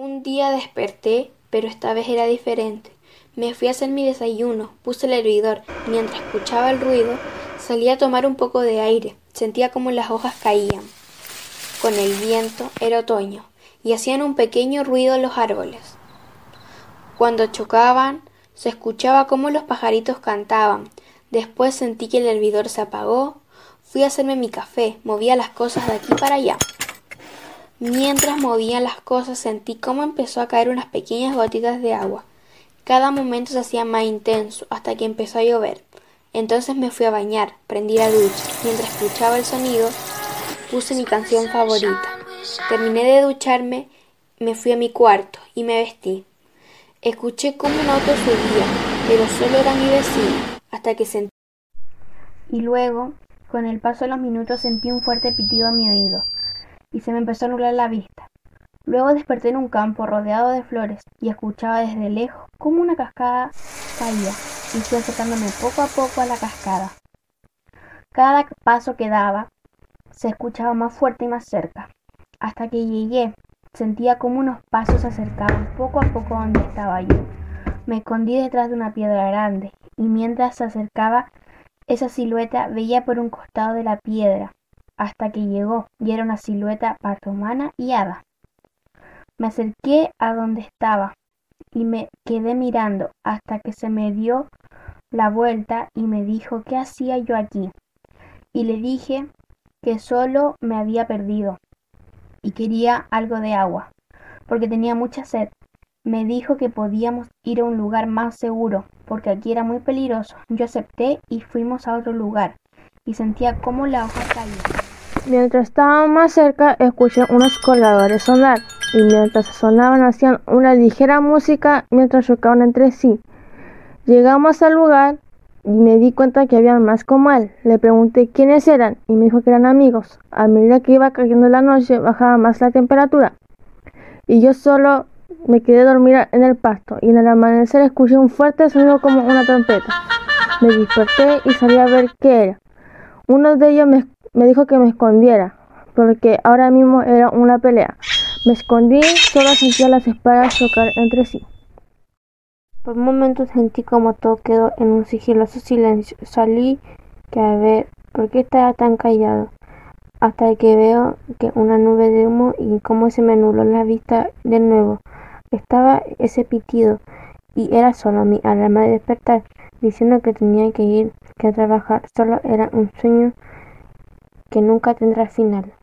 Un día desperté, pero esta vez era diferente. Me fui a hacer mi desayuno, puse el hervidor y mientras escuchaba el ruido salí a tomar un poco de aire. Sentía como las hojas caían. Con el viento era otoño y hacían un pequeño ruido los árboles. Cuando chocaban, se escuchaba cómo los pajaritos cantaban. Después sentí que el hervidor se apagó. Fui a hacerme mi café, movía las cosas de aquí para allá. Mientras movía las cosas sentí cómo empezó a caer unas pequeñas gotitas de agua. Cada momento se hacía más intenso hasta que empezó a llover. Entonces me fui a bañar, prendí la ducha. Mientras escuchaba el sonido, puse mi canción favorita. Terminé de ducharme, me fui a mi cuarto y me vestí. Escuché cómo un auto subía, pero solo era mi vecino, hasta que sentí... Y luego, con el paso de los minutos, sentí un fuerte pitido en mi oído y se me empezó a nublar la vista. Luego desperté en un campo rodeado de flores y escuchaba desde lejos cómo una cascada caía y fui acercándome poco a poco a la cascada. Cada paso que daba se escuchaba más fuerte y más cerca. Hasta que llegué, sentía como unos pasos se acercaban poco a poco donde estaba yo. Me escondí detrás de una piedra grande y mientras se acercaba esa silueta veía por un costado de la piedra hasta que llegó y era una silueta humana y hada. Me acerqué a donde estaba y me quedé mirando hasta que se me dio la vuelta y me dijo qué hacía yo aquí. Y le dije que solo me había perdido y quería algo de agua, porque tenía mucha sed. Me dijo que podíamos ir a un lugar más seguro, porque aquí era muy peligroso. Yo acepté y fuimos a otro lugar, y sentía cómo la hoja caía. Mientras estaba más cerca, escuché unos colgadores sonar, y mientras sonaban hacían una ligera música mientras chocaban entre sí. Llegamos al lugar y me di cuenta que había más como él. Le pregunté quiénes eran y me dijo que eran amigos. A medida que iba cayendo la noche bajaba más la temperatura y yo solo me quedé dormir en el pasto y en el amanecer escuché un fuerte sonido como una trompeta. Me desperté y salí a ver qué era. Uno de ellos me me dijo que me escondiera, porque ahora mismo era una pelea. Me escondí, solo sentía las espadas chocar entre sí. Por un momento sentí como todo quedó en un sigiloso silencio. Salí que a ver por qué estaba tan callado, hasta que veo que una nube de humo y cómo se me anuló la vista de nuevo. Estaba ese pitido y era solo mi alarma de despertar, diciendo que tenía que ir, que a trabajar. Solo era un sueño que nunca tendrá final.